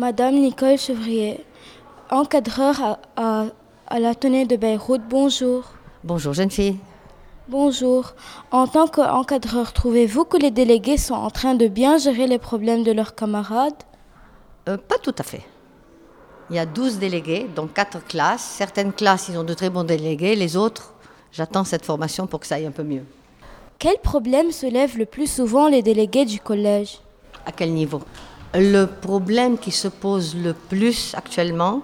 Madame Nicole Chevrier, encadreur à, à, à la tenue de Beyrouth, bonjour. Bonjour jeune fille. Bonjour. En tant qu'encadreur, trouvez-vous que les délégués sont en train de bien gérer les problèmes de leurs camarades? Euh, pas tout à fait. Il y a 12 délégués, donc 4 classes. Certaines classes, ils ont de très bons délégués. Les autres, j'attends cette formation pour que ça aille un peu mieux. Quel problème soulèvent le plus souvent les délégués du collège? À quel niveau? Le problème qui se pose le plus actuellement,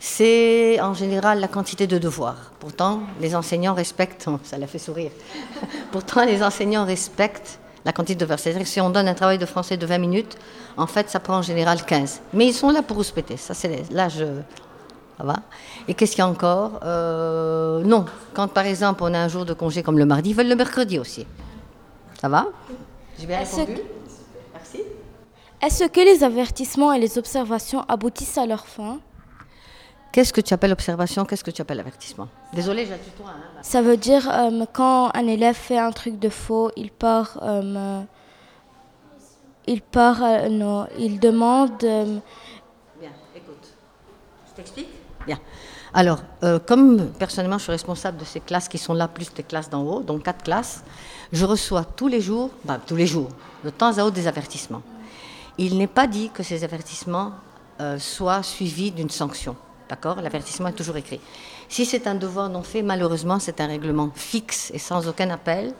c'est en général la quantité de devoirs. Pourtant, les enseignants respectent, ça l'a fait sourire, pourtant les enseignants respectent la quantité de devoirs. C'est-à-dire que si on donne un travail de français de 20 minutes, en fait, ça prend en général 15. Mais ils sont là pour respecter. Ça, c'est là, je... Ça va Et qu'est-ce qu'il y a encore? Euh, Non, quand par exemple on a un jour de congé comme le mardi, ils veulent le mercredi aussi. Ça va? J'ai bien répondu? Merci. Est-ce que les avertissements et les observations aboutissent à leur fin? Qu'est-ce que tu appelles observation? Qu'est-ce que tu appelles avertissement? Désolée, j'ai un tutoie. Hein, Ça veut dire euh, quand un élève fait un truc de faux, il part, euh, il part, euh, non, il demande. Bien, écoute. Je t'explique? Bien. Alors, comme personnellement, je suis responsable de ces classes qui sont là, plus des classes d'en haut, donc quatre classes, je reçois tous les jours, bah, tous les jours, de temps à autre, des avertissements. Il n'est pas dit que ces avertissements euh, soient suivis d'une sanction. D'accord? L'avertissement est toujours écrit. Si c'est un devoir non fait, malheureusement, c'est un règlement fixe et sans aucun appel.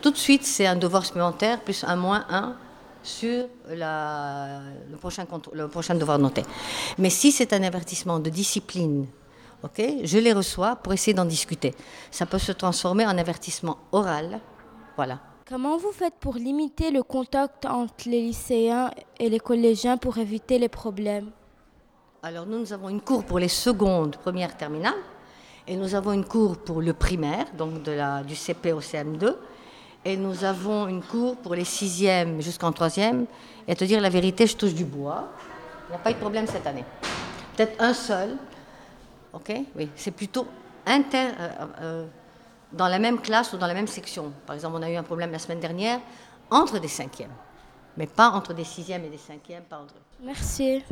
Tout de suite, c'est un devoir supplémentaire plus un moins un sur le, prochain, le prochain devoir noté. Mais si c'est un avertissement de discipline, ok, je les reçois pour essayer d'en discuter. Ça peut se transformer en avertissement oral. Voilà. Comment vous faites pour limiter le contact entre les lycéens et les collégiens pour éviter les problèmes? Alors nous, nous avons une cour pour les secondes, première, terminale, et nous avons une cour pour le primaire, donc de la, du CP au CM2, et nous avons une cour pour les sixièmes jusqu'en troisième. Et à te dire la vérité, je touche du bois. Il n'y a pas eu de problème cette année. Peut-être un seul, ok? Oui, c'est plutôt inter, euh, euh, dans la même classe ou dans la même section. Par exemple, on a eu un problème la semaine dernière entre des cinquièmes, mais pas entre des sixièmes et des cinquièmes, pas entre eux. Merci.